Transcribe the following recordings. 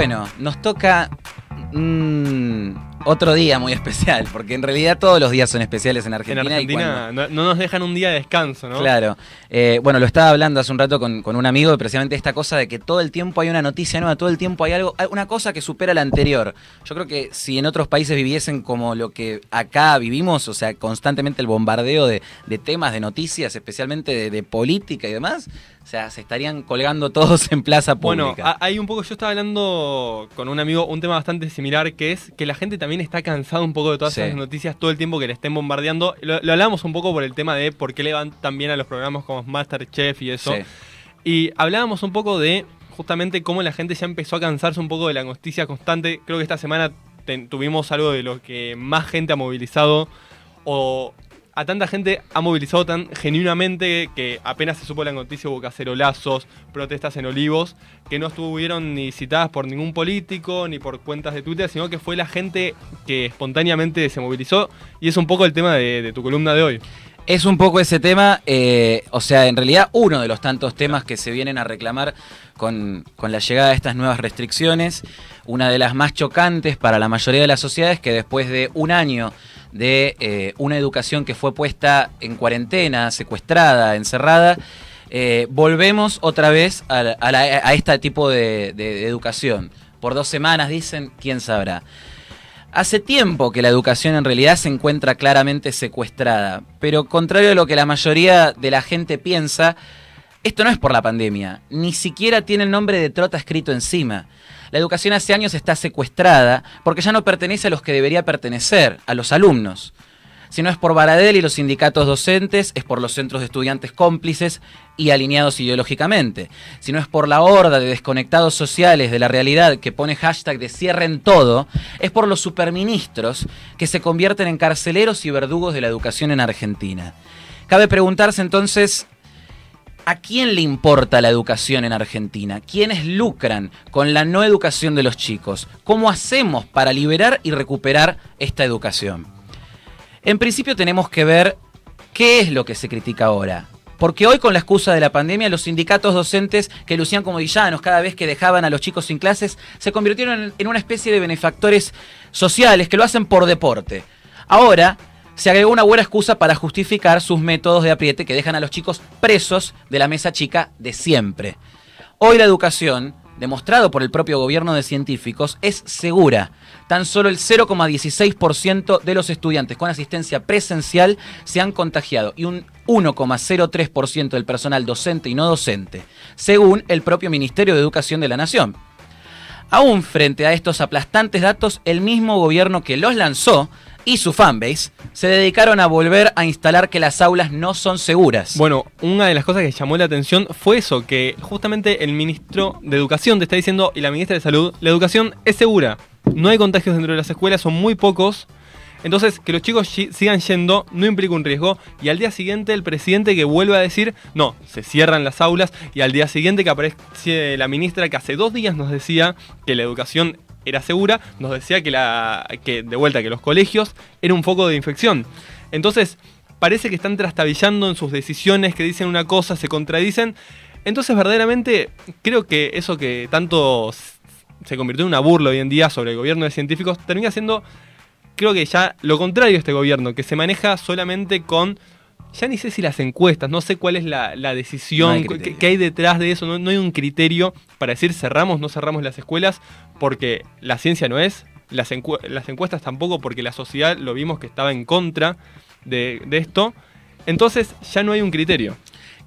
Bueno, nos toca mm, otro día muy especial, porque en realidad todos los días son especiales en Argentina. En Argentina no, nos dejan un día de descanso, ¿no? Claro. Eh, bueno, lo estaba hablando hace un rato con, con, un amigo, precisamente esta cosa de que todo el tiempo hay una noticia nueva, todo el tiempo hay algo, una cosa que supera la anterior. Yo creo que si en otros países viviesen como lo que acá vivimos, o sea, constantemente el bombardeo de, temas, de noticias, especialmente de política y demás, o sea, se estarían colgando todos en plaza pública. Bueno, hay un poco, yo estaba hablando con un amigo, un tema bastante similar, que es que la gente también está cansada un poco de todas esas noticias todo el tiempo que le estén bombardeando. Lo, hablamos un poco por el tema de por qué le van tan bien a los programas como Masterchef y eso. Y hablábamos un poco de justamente cómo la gente ya empezó a cansarse un poco de la noticia constante. Creo que esta semana tuvimos algo de lo que más gente ha movilizado o a tanta gente ha movilizado tan genuinamente que apenas se supo la noticia hubo cacerolazos, protestas en Olivos, que no estuvieron ni citadas por ningún político ni por cuentas de Twitter, sino que fue la gente que espontáneamente se movilizó y es un poco el tema de, tu columna de hoy. Es un poco ese tema, eh, o sea, en realidad uno de los tantos temas que se vienen a reclamar con, con, la llegada de estas nuevas restricciones. Una de las más chocantes para la mayoría de las sociedades que después de un año de eh, una educación que fue puesta en cuarentena, secuestrada, encerrada, eh, volvemos otra vez a, este tipo de, educación. Por dos semanas dicen, quién sabrá. Hace tiempo que la educación en realidad se encuentra claramente secuestrada, pero contrario a lo que la mayoría de la gente piensa, esto no es por la pandemia, ni siquiera tiene el nombre de Trota escrito encima. La educación hace años está secuestrada porque ya no pertenece a los que debería pertenecer, a los alumnos. Si no es por Baradel y los sindicatos docentes, es por los centros de estudiantes cómplices y alineados ideológicamente. Si no es por la horda de desconectados sociales de la realidad que pone hashtag de cierren todo, es por los superministros que se convierten en carceleros y verdugos de la educación en Argentina. Cabe preguntarse entonces ¿A quién le importa la educación en Argentina? ¿Quiénes lucran con la no educación de los chicos? ¿Cómo hacemos para liberar y recuperar esta educación? En principio tenemos que ver qué es lo que se critica ahora. Porque hoy con la excusa de la pandemia los sindicatos docentes que lucían como villanos cada vez que dejaban a los chicos sin clases se convirtieron en una especie de benefactores sociales que lo hacen por deporte. Ahora se agregó una buena excusa para justificar sus métodos de apriete que dejan a los chicos presos de la mesa chica de siempre. Hoy la educación, demostrado por el propio gobierno de científicos, es segura. Tan solo el 0,16% de los estudiantes con asistencia presencial se han contagiado y un 1,03% del personal docente y no docente, según el propio Ministerio de Educación de la Nación. Aún frente a estos aplastantes datos, el mismo gobierno que los lanzó y su fanbase se dedicaron a volver a instalar que las aulas no son seguras. Bueno, una de las cosas que llamó la atención fue eso, que justamente el ministro de Educación te está diciendo y la ministra de Salud, la educación es segura, no hay contagios dentro de las escuelas, son muy pocos. Entonces, que los chicos sigan yendo no implica un riesgo. Y al día siguiente, el presidente que vuelve a decir, no, se cierran las aulas. Y al día siguiente que aparece la ministra que hace dos días nos decía que la educación era segura, nos decía que, la, que de vuelta que los colegios eran un foco de infección. Entonces, parece que están trastabillando en sus decisiones, que dicen una cosa, se contradicen. Entonces, verdaderamente, creo que eso que tanto se convirtió en una burla hoy en día sobre el gobierno de científicos, termina siendo, creo que ya lo contrario de este gobierno, que se maneja solamente con ya ni sé si las encuestas, no sé cuál es la, decisión, qué, hay detrás de eso, no, hay un criterio para decir cerramos, no cerramos las escuelas, porque la ciencia no es, las, encuestas tampoco, porque la sociedad lo vimos que estaba en contra de, esto, entonces ya no hay un criterio.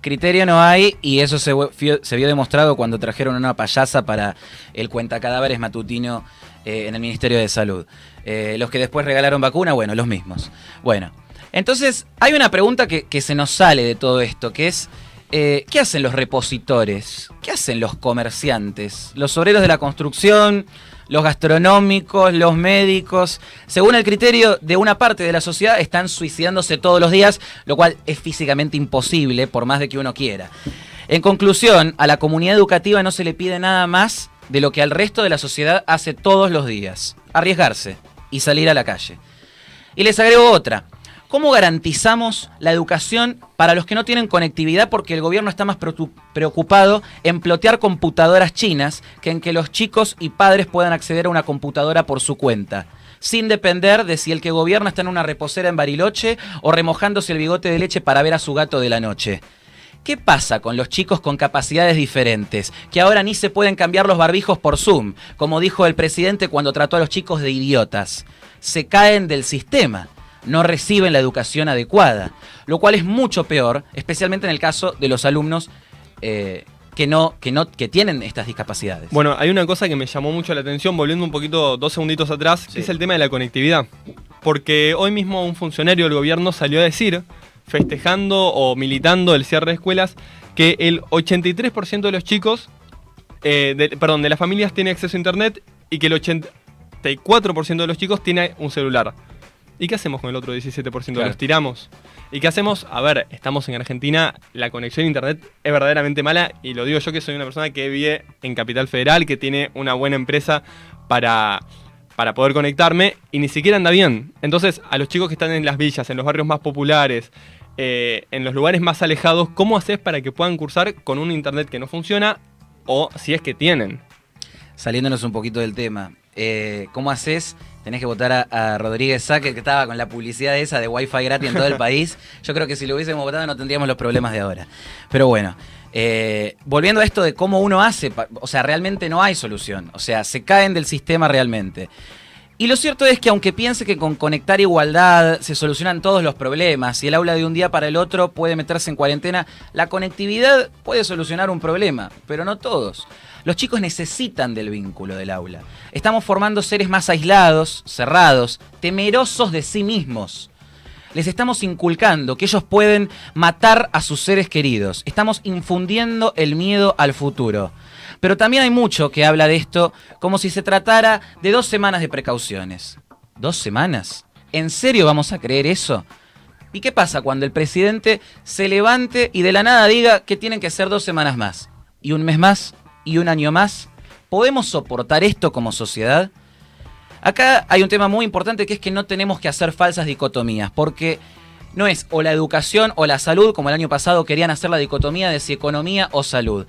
Criterio no hay y eso se, vio demostrado cuando trajeron una payasa para el cuenta cadáveres matutino eh, en el Ministerio de Salud. Eh, los que después regalaron vacuna, bueno, los mismos. Bueno, entonces, hay una pregunta que, se nos sale de todo esto, que es, eh, ¿qué hacen los repositores? ¿Qué hacen los comerciantes? Los obreros de la construcción, los gastronómicos, los médicos, según el criterio de una parte de la sociedad, están suicidándose todos los días, lo cual es físicamente imposible, por más de que uno quiera. En conclusión, a la comunidad educativa no se le pide nada más de lo que al resto de la sociedad hace todos los días, arriesgarse y salir a la calle. Y les agrego otra. ¿Cómo garantizamos la educación para los que no tienen conectividad porque el gobierno está más preocupado en plotear computadoras chinas que en que los chicos y padres puedan acceder a una computadora por su cuenta? sin depender de si el que gobierna está en una reposera en Bariloche o remojándose el bigote de leche para ver a su gato de la noche. ¿Qué pasa con los chicos con capacidades diferentes, que ahora ni se pueden cambiar los barbijos por Zoom, como dijo el presidente cuando trató a los chicos de idiotas? Se caen del sistema no reciben la educación adecuada, lo cual es mucho peor, especialmente en el caso de los alumnos eh, que no, que no, que tienen estas discapacidades. Bueno, hay una cosa que me llamó mucho la atención, volviendo un poquito dos segunditos atrás, que es el tema de la conectividad. Porque hoy mismo un funcionario del gobierno salió a decir, festejando o militando el cierre de escuelas, que el 83% de los chicos, eh, perdón, de las familias tiene acceso a internet y que el 84% de los chicos tiene un celular. ¿Y qué hacemos con el otro 17%? ¿Los tiramos? ¿Y qué hacemos? A ver, estamos en Argentina, la conexión a internet es verdaderamente mala y lo digo yo que soy una persona que vive en Capital Federal, que tiene una buena empresa para, para poder conectarme y ni siquiera anda bien. Entonces, a los chicos que están en las villas, en los barrios más populares, eh, en los lugares más alejados, ¿cómo haces para que puedan cursar con un internet que no funciona o si es que tienen? Saliéndonos un poquito del tema, eh, ¿cómo haces tenés que votar a, Rodríguez Saque, que estaba con la publicidad esa de Wi-Fi gratis en todo el país. Yo creo que si lo hubiésemos votado no tendríamos los problemas de ahora. Pero bueno, eh, volviendo a esto de cómo uno hace, o sea, realmente no hay solución. O sea, se caen del sistema realmente. Y lo cierto es que aunque piense que con conectar igualdad se solucionan todos los problemas y el aula de un día para el otro puede meterse en cuarentena, la conectividad puede solucionar un problema, pero no todos. Los chicos necesitan del vínculo del aula. Estamos formando seres más aislados, cerrados, temerosos de sí mismos. Les estamos inculcando que ellos pueden matar a sus seres queridos. Estamos infundiendo el miedo al futuro. Pero también hay mucho que habla de esto como si se tratara de dos semanas de precauciones. ¿Dos semanas? ¿En serio vamos a creer eso? ¿Y qué pasa cuando el presidente se levante y de la nada diga que tienen que ser dos semanas más? ¿Y un mes más? Y un año más? ¿Podemos soportar esto como sociedad? Acá hay un tema muy importante que es que no tenemos que hacer falsas dicotomías, porque no es o la educación o la salud, como el año pasado querían hacer la dicotomía de si economía o salud.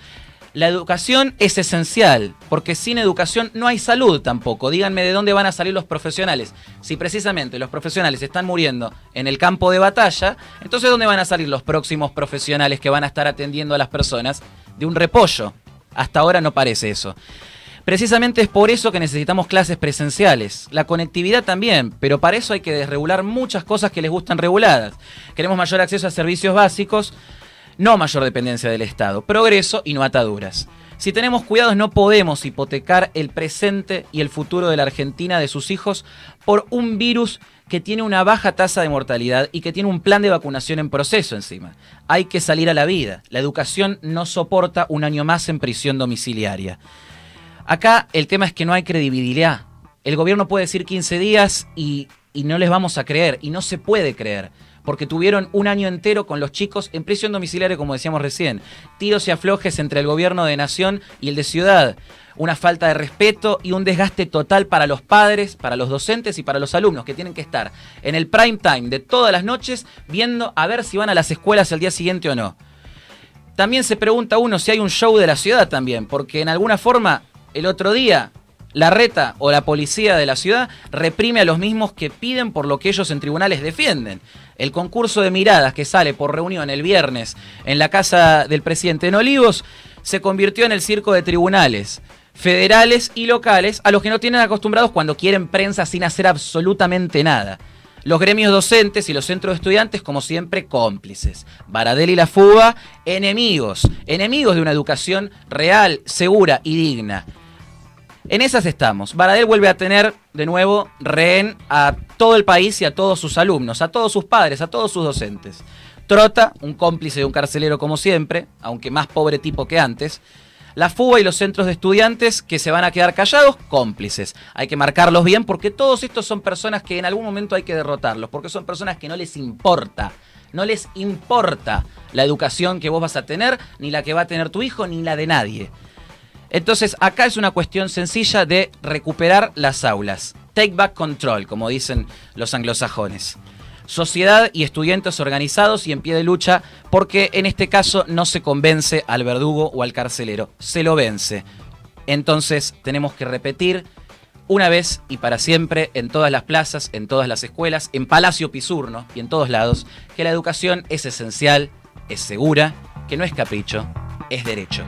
La educación es esencial, porque sin educación no hay salud tampoco. Díganme de dónde van a salir los profesionales. Si precisamente los profesionales están muriendo en el campo de batalla, entonces ¿dónde van a salir los próximos profesionales que van a estar atendiendo a las personas? De un repollo. Hasta ahora no parece eso. Precisamente es por eso que necesitamos clases presenciales. La conectividad también, pero para eso hay que desregular muchas cosas que les gustan reguladas. Queremos mayor acceso a servicios básicos, no mayor dependencia del Estado, progreso y no ataduras. Si tenemos cuidados no podemos hipotecar el presente y el futuro de la Argentina, de sus hijos, por un virus que tiene una baja tasa de mortalidad y que tiene un plan de vacunación en proceso encima. Hay que salir a la vida. La educación no soporta un año más en prisión domiciliaria. Acá el tema es que no hay credibilidad. El gobierno puede decir 15 días y, y no les vamos a creer, y no se puede creer porque tuvieron un año entero con los chicos en prisión domiciliaria, como decíamos recién. Tiros y aflojes entre el gobierno de nación y el de ciudad una falta de respeto y un desgaste total para los padres, para los docentes y para los alumnos que tienen que estar en el prime time de todas las noches viendo a ver si van a las escuelas el día siguiente o no. También se pregunta uno si hay un show de la ciudad también, porque en alguna forma el otro día la reta o la policía de la ciudad reprime a los mismos que piden por lo que ellos en tribunales defienden. El concurso de miradas que sale por reunión el viernes en la casa del presidente en Olivos se convirtió en el circo de tribunales federales y locales a los que no tienen acostumbrados cuando quieren prensa sin hacer absolutamente nada. Los gremios docentes y los centros de estudiantes, como siempre, cómplices. Baradel y la fuga, enemigos. Enemigos de una educación real, segura y digna. En esas estamos. Baradel vuelve a tener de nuevo rehén a todo el país y a todos sus alumnos, a todos sus padres, a todos sus docentes. Trota, un cómplice de un carcelero como siempre, aunque más pobre tipo que antes. La FUBA y los centros de estudiantes que se van a quedar callados, cómplices. Hay que marcarlos bien porque todos estos son personas que en algún momento hay que derrotarlos, porque son personas que no les importa. No les importa la educación que vos vas a tener, ni la que va a tener tu hijo, ni la de nadie. Entonces, acá es una cuestión sencilla de recuperar las aulas. Take back control, como dicen los anglosajones. sociedad y estudiantes organizados y en pie de lucha, porque en este caso no se convence al verdugo o al carcelero, se lo vence. Entonces tenemos que repetir una vez y para siempre en todas las plazas, en todas las escuelas, en Palacio Pisurno y en todos lados, que la educación es esencial, es segura, que no es capricho, es derecho.